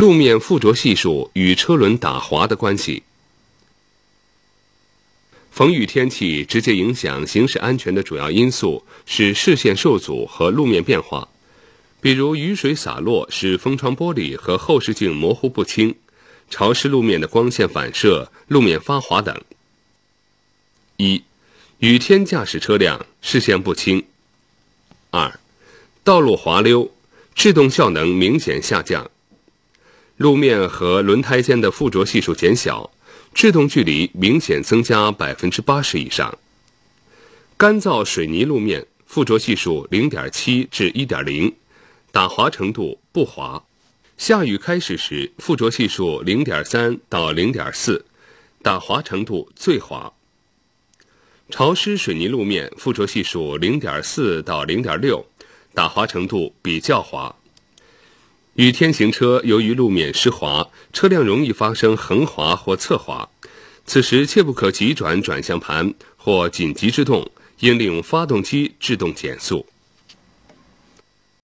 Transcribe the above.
路面附着系数与车轮打滑的关系。逢雨天气直接影响行驶安全的主要因素是视线受阻和路面变化，比如雨水洒落使风窗玻璃和后视镜模糊不清，潮湿路面的光线反射、路面发滑等。一、雨天驾驶车辆视线不清。二、道路滑溜，制动效能明显下降，路面和轮胎间的附着系数减小。制动距离明显增加百分之八十以上。干燥水泥路面附着系数零点七至一点零，打滑程度不滑。下雨开始时附着系数零点三到零点四，打滑程度最滑。潮湿水泥路面附着系数零点四到零点六，打滑程度比较滑。雨天行车，由于路面湿滑，车辆容易发生横滑或侧滑，此时切不可急转转向盘或紧急制动，应利用发动机制动减速。